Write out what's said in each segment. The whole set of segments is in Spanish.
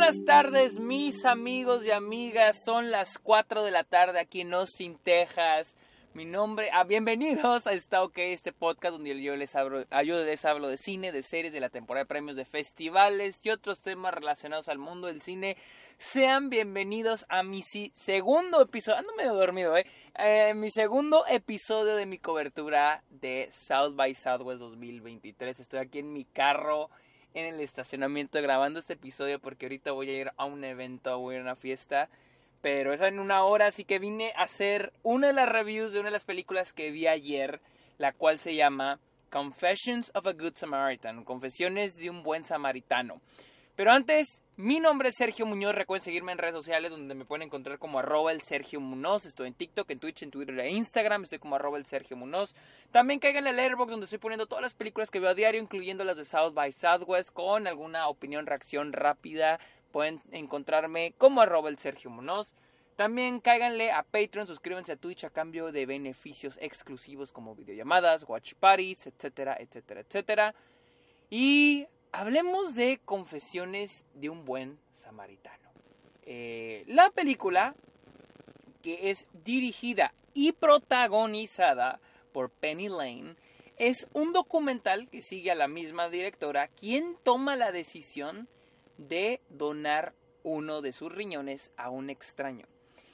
buenas tardes, mis amigos y amigas. Son las 4 de la tarde aquí en Austin, Texas. Mi nombre, ah, bienvenidos a Está OK, este podcast donde yo les hablo, yo hablo de cine, de series, de la temporada de premios, de festivales y otros temas relacionados al mundo del cine. Sean bienvenidos a mi segundo episodio, ando medio dormido, eh, eh, mi segundo episodio de mi cobertura de South by Southwest 2023. Estoy aquí en mi carro en el estacionamiento grabando este episodio porque ahorita voy a ir a un evento, voy a ir a una fiesta pero es en una hora, así que vine a hacer una de las reviews de una de las películas que vi ayer, la cual se llama Confessions of a Good Samaritan, Confesiones de un buen samaritano. Pero antes, mi nombre es Sergio Muñoz, recuerden seguirme en redes sociales donde me pueden encontrar como arroba el Sergio Muñoz, estoy en TikTok, en Twitch, en Twitter e Instagram, estoy como arroba el Sergio Muñoz. También caigan en el Airbox donde estoy poniendo todas las películas que veo a diario, incluyendo las de South by Southwest, con alguna opinión, reacción rápida Pueden encontrarme como arroba el Sergio Munoz. También cáiganle a Patreon, suscríbanse a Twitch a cambio de beneficios exclusivos como videollamadas, watch parties, etcétera, etcétera, etcétera. Y hablemos de Confesiones de un buen samaritano. Eh, la película, que es dirigida y protagonizada por Penny Lane, es un documental que sigue a la misma directora, quien toma la decisión de donar uno de sus riñones a un extraño.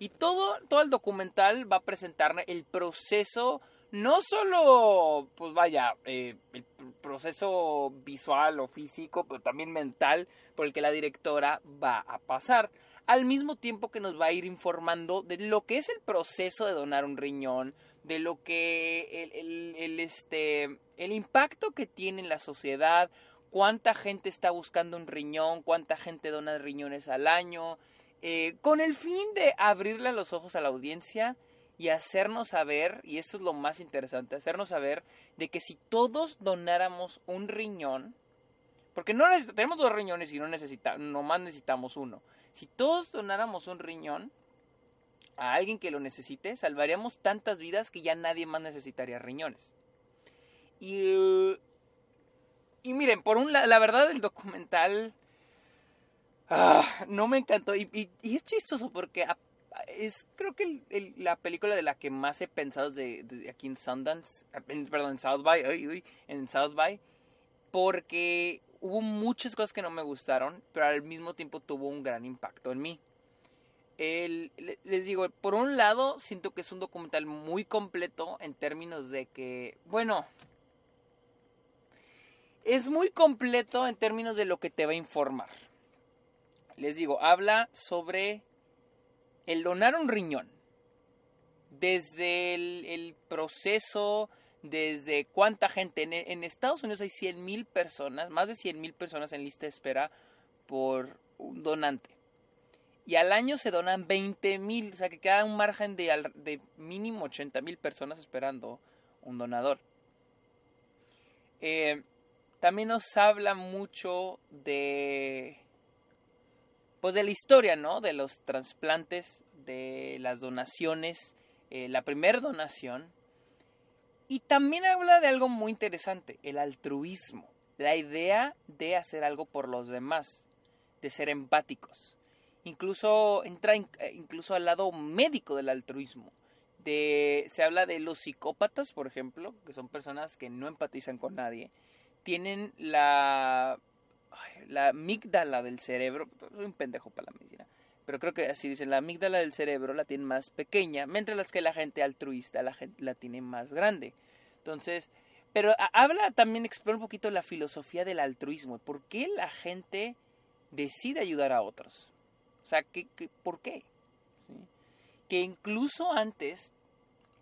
Y todo, todo el documental va a presentar el proceso, no solo, pues vaya, eh, el proceso visual o físico, pero también mental por el que la directora va a pasar. Al mismo tiempo que nos va a ir informando de lo que es el proceso de donar un riñón, de lo que el, este, el impacto que tiene en la sociedad, cuánta gente está buscando un riñón, cuánta gente dona riñones al año, eh, con el fin de abrirle los ojos a la audiencia y hacernos saber, y esto es lo más interesante, hacernos saber de que si todos donáramos un riñón, porque no tenemos dos riñones y no necesitamos, nomás necesitamos uno. Si todos donáramos un riñón a alguien que lo necesite, salvaríamos tantas vidas que ya nadie más necesitaría riñones. Y y miren, por un lado, la verdad el documental ah, no me encantó. Y, es chistoso porque es creo que la película de la que más he pensado de, aquí en Sundance, perdón, en South by, en South by, porque hubo muchas cosas que no me gustaron, pero al mismo tiempo tuvo un gran impacto en mí. les digo, por un lado, siento que es un documental muy completo en términos de que, bueno, es muy completo en términos de lo que te va a informar. Les digo, habla sobre el donar un riñón. Desde el, proceso, desde cuánta gente. En, Estados Unidos hay 100 mil personas, más de 100 mil personas en lista de espera por un donante. Y al año se donan 20 mil, o sea que queda un margen de, de mínimo 80 mil personas esperando un donador. Eh, también nos habla mucho de pues de la historia, ¿no? De los trasplantes, de las donaciones, eh, la primera donación. Y también habla de algo muy interesante, el altruismo, la idea de hacer algo por los demás, de ser empáticos. Incluso entra eh, incluso al lado médico del altruismo. De, se habla de los psicópatas, por ejemplo, que son personas que no empatizan con nadie tienen la, la amígdala del cerebro, soy un pendejo para la medicina, pero creo que así dicen, la amígdala del cerebro la tienen más pequeña, mientras que la gente altruista la, la tiene más grande. Entonces, pero habla también, explora un poquito la filosofía del altruismo, ¿por qué la gente decide ayudar a otros? O sea, ¿qué, por qué? Que incluso antes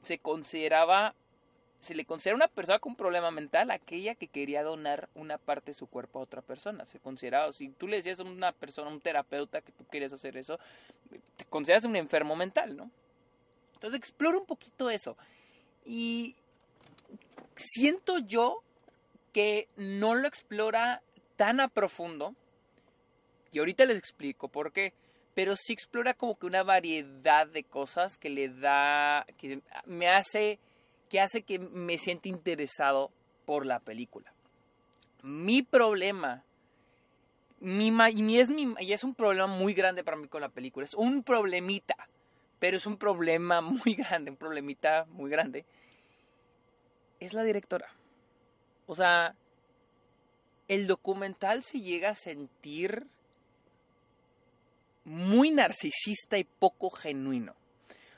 se consideraba se le considera una persona con un problema mental aquella que quería donar una parte de su cuerpo a otra persona. Se consideraba, si tú le decías a una persona, un terapeuta que tú quieres hacer eso, te consideras un enfermo mental, ¿no? Entonces explora un poquito eso. Y siento yo que no lo explora tan a profundo. Y ahorita les explico por qué. Pero sí explora como que una variedad de cosas que le da, que me hace que hace que me sienta interesado por la película. Mi problema mi, y, es mi, y es un problema muy grande para mí con la película. Es un problemita, pero es un problema muy grande, un problemita muy grande. Es la directora. O sea, el documental se llega a sentir muy narcisista y poco genuino.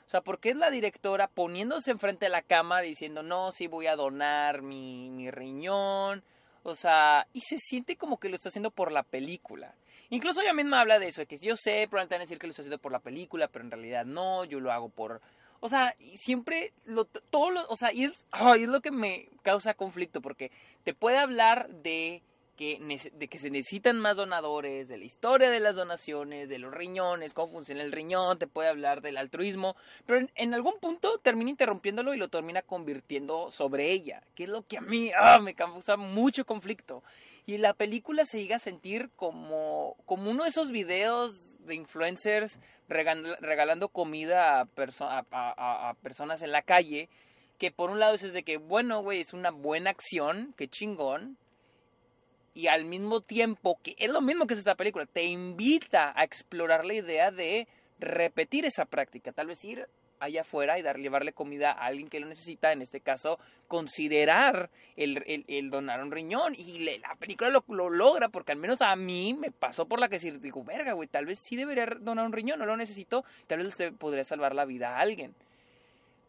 O sea, porque es la directora poniéndose enfrente de la cámara diciendo, no, sí voy a donar mi, mi riñón. O sea, y se siente como que lo está haciendo por la película. Incluso ella misma habla de eso, de que yo sé, probablemente van a decir que lo está haciendo por la película, pero en realidad no, yo lo hago por... O sea, siempre, lo, todo lo, o sea, y es lo que me causa conflicto, porque te puede hablar de de que se necesitan más donadores, de la historia de las donaciones, de los riñones, cómo funciona el riñón, te puede hablar del altruismo, pero en, algún punto termina interrumpiéndolo y lo termina convirtiendo sobre ella, que es lo que a mí ah, me causa mucho conflicto. Y la película se llega a sentir como, como uno de esos videos de influencers regalando comida a, a, a personas en la calle, que por un lado es de que, bueno, güey, es una buena acción, que chingón, y al mismo tiempo, que es lo mismo que es esta película, te invita a explorar la idea de repetir esa práctica, tal vez ir allá afuera y darle, llevarle comida a alguien que lo necesita, en este caso, considerar el, donar un riñón. Y la película lo, lo, logra, porque al menos a mí me pasó por la que decir, digo, verga, güey, tal vez sí debería donar un riñón, no lo necesito, tal vez le podría salvar la vida a alguien.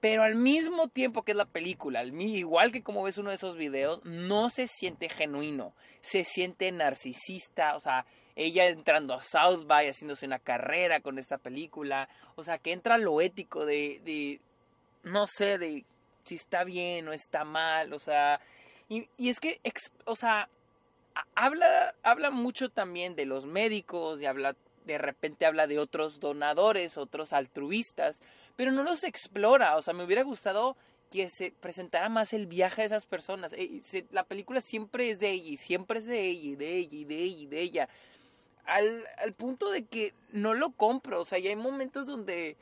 Pero al mismo tiempo que es la película, igual que como ves uno de esos videos, no se siente genuino, se siente narcisista, o sea, ella entrando a South by haciéndose una carrera con esta película, o sea, que entra lo ético de, no sé, de si está bien o está mal, o sea, y, y es que, o sea, habla, habla mucho también de los médicos y habla, de repente habla de otros donadores, otros altruistas, pero no los explora. O sea, me hubiera gustado que se presentara más el viaje de esas personas. Eh, la película siempre es de ella, y siempre es de ella, y de ella, y de ella, y de ella. Al, al punto de que no lo compro. O sea, ya hay momentos donde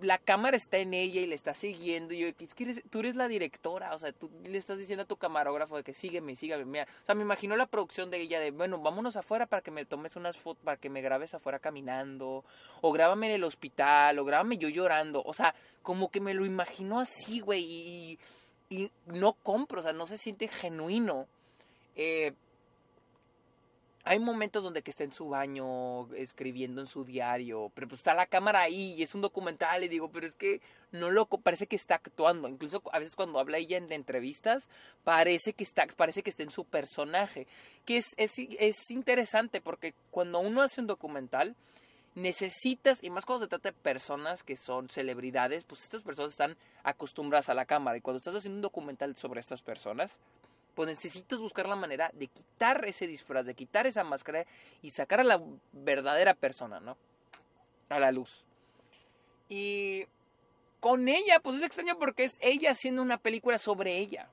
la cámara está en ella y le está siguiendo. Y yo, es que tú eres la directora, o sea, tú le estás diciendo a tu camarógrafo de que sígueme, sígueme. Mira. O sea, me imagino la producción de ella de, bueno, vámonos afuera para que me tomes unas fotos, para que me grabes afuera caminando, o grábame en el hospital, o grábame yo llorando. O sea, como que me lo imagino así, güey, y, y no compro, o sea, no se siente genuino. Eh, hay momentos donde que está en su baño escribiendo en su diario, pero pues está la cámara ahí y es un documental y digo, pero es que no loco, parece que está actuando, incluso a veces cuando habla ella en entrevistas, parece que está parece que está en su personaje, que es, es, es interesante porque cuando uno hace un documental necesitas, y más cuando se trata de personas que son celebridades, pues estas personas están acostumbradas a la cámara y cuando estás haciendo un documental sobre estas personas, pues necesitas buscar la manera de quitar ese disfraz, de quitar esa máscara y sacar a la verdadera persona, ¿no? A la luz. Y con ella, pues es extraño porque es ella haciendo una película sobre ella.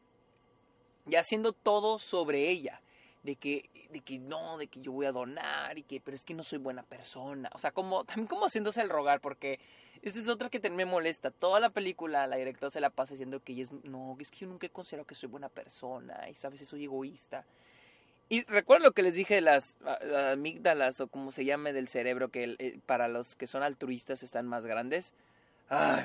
Y haciendo todo sobre ella. De que, de que no, de que yo voy a donar y que, pero es que no soy buena persona. O sea, como, también como haciéndose el rogar porque esta es otra que me molesta. Toda la película, la directora se la pasa diciendo que ella es, no, es que yo nunca he considerado que soy buena persona y sabes, soy egoísta. Y recuerdo lo que les dije de las, amígdalas o como se llame del cerebro, que para los que son altruistas están más grandes.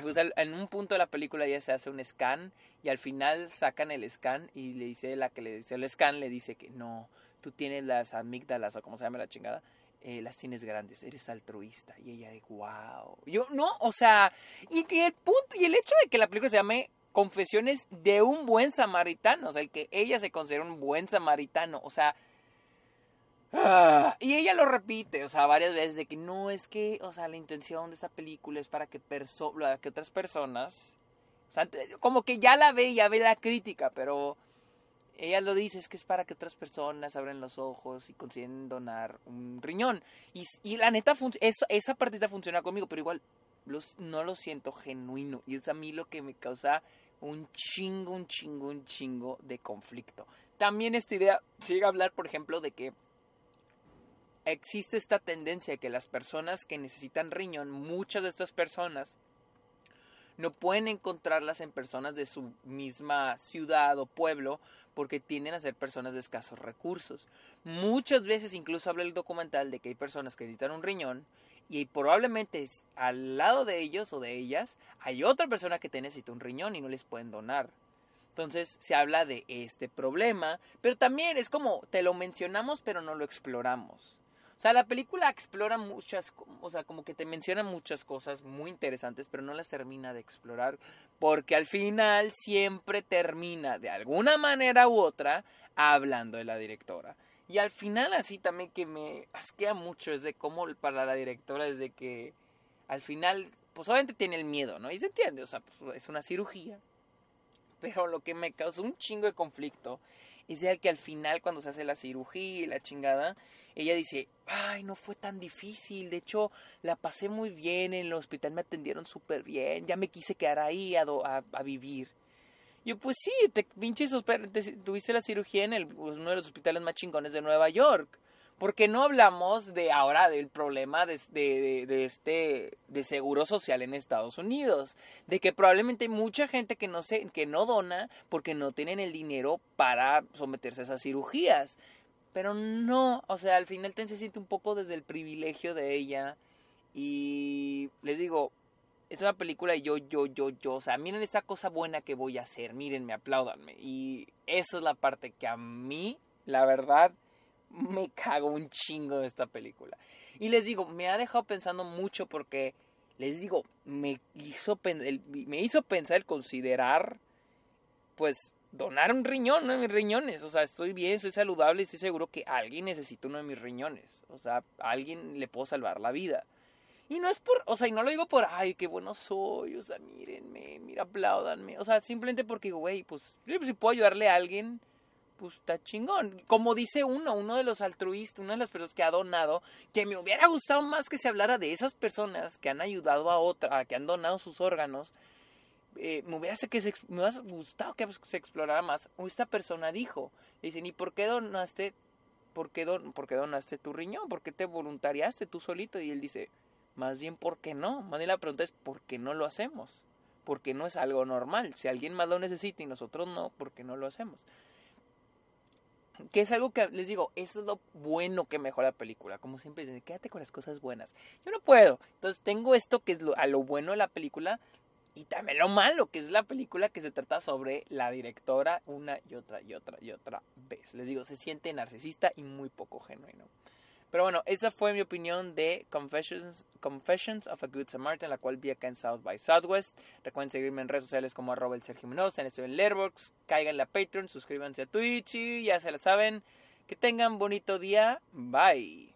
Pues en un punto de la película ya se hace un scan y al final sacan el scan y le dice la que le dice el scan le dice que no, tú tienes las amígdalas o como se llame la chingada eh, las tienes grandes, eres altruista. Y ella de, wow. Yo, no, o sea, y, el punto, y el hecho de que la película se llame Confesiones de un buen samaritano, o sea, el que ella se considera un buen samaritano, o sea, ah, y ella lo repite, o sea, varias veces de que no es que, o sea, la intención de esta película es para que, perso que otras personas, o sea, como que ya la ve, ya ve la crítica, pero ella lo dice, es que es para que otras personas abran los ojos y consiguen donar un riñón. Y, y la neta, eso, esa partita funciona conmigo, pero igual no lo siento genuino. Y es a mí lo que me causa un chingo, un chingo, un chingo de conflicto. También esta idea llega a hablar, por ejemplo, de que existe esta tendencia de que las personas que necesitan riñón, muchas de estas personas, no pueden encontrarlas en personas de su misma ciudad o pueblo porque tienden a ser personas de escasos recursos. Muchas veces incluso habla el documental de que hay personas que necesitan un riñón y probablemente al lado de ellos o de ellas hay otra persona que te necesita un riñón y no les pueden donar. Entonces se habla de este problema, pero también es como te lo mencionamos pero no lo exploramos. O sea, la película explora muchas, o sea, como que te menciona muchas cosas muy interesantes, pero no las termina de explorar, porque al final siempre termina de alguna manera u otra hablando de la directora. Y al final así también que me asquea mucho es de cómo para la directora es de que al final, pues obviamente tiene el miedo, ¿no? Y se entiende, o sea, pues es una cirugía. Pero lo que me causó un chingo de conflicto es de que al final cuando se hace la cirugía y la chingada, ella dice, ay, no fue tan difícil, de hecho la pasé muy bien, en el hospital me atendieron súper bien, ya me quise quedar ahí a, a, vivir. Yo, pues sí, te pinches, tuviste la cirugía en el, uno de los hospitales más chingones de Nueva York. ¿Por qué no hablamos de ahora del problema de, de, de, este de seguro social en Estados Unidos? De que probablemente hay mucha gente que no que no dona porque no tienen el dinero para someterse a esas cirugías. Pero no, o sea, al final te se siente un poco desde el privilegio de ella. Y les digo, es una película y yo, yo, yo, yo. O sea, miren esta cosa buena que voy a hacer. Mírenme, apláudanme. Y esa es la parte que a mí, la verdad, me cago un chingo de esta película. Y les digo, me ha dejado pensando mucho porque, les digo, me hizo, me hizo pensar, considerar, pues, donar un riñón, uno de mis riñones. O sea, estoy bien, soy saludable estoy seguro que alguien necesita uno de mis riñones. O sea, alguien le puedo salvar la vida. Y no es por, o sea, y no lo digo por, ay, qué bueno soy, o sea, mírenme, mira, apláudanme. O sea, simplemente porque, güey, pues, pues, si puedo ayudarle a alguien, pues está chingón. Como dice uno, uno de los altruistas, una de las personas que ha donado, que me hubiera gustado más que se hablara de esas personas que han ayudado a otra, que han donado sus órganos, eh, me, hubiera, que se, me hubiera gustado que se explorara más. Esta persona dijo, le dicen, ¿y por qué donaste, por qué, don, por qué donaste tu riñón? ¿Por qué te voluntariaste tú solito? Y él dice, más bien, ¿por qué no? Más bien la pregunta es, ¿por qué no lo hacemos? Porque no es algo normal. Si alguien más lo necesita y nosotros no, ¿por qué no lo hacemos? Que es algo que les digo, eso es lo bueno que mejora la película. Como siempre dicen, quédate con las cosas buenas. Yo no puedo. Entonces tengo esto que es a lo bueno de la película, y también lo malo, que es la película que se trata sobre la directora una y otra y otra y otra vez. Les digo, se siente narcisista y muy poco genuino. Pero bueno, esa fue mi opinión de Confessions, Confessions of a Good Samaritan, la cual vi acá en South by Southwest. Recuerden seguirme en redes sociales como arroba el Sergio Mendoza, en en Letterboxd, caigan a Patreon, suscríbanse a Twitch y ya se la saben. Que tengan bonito día. Bye.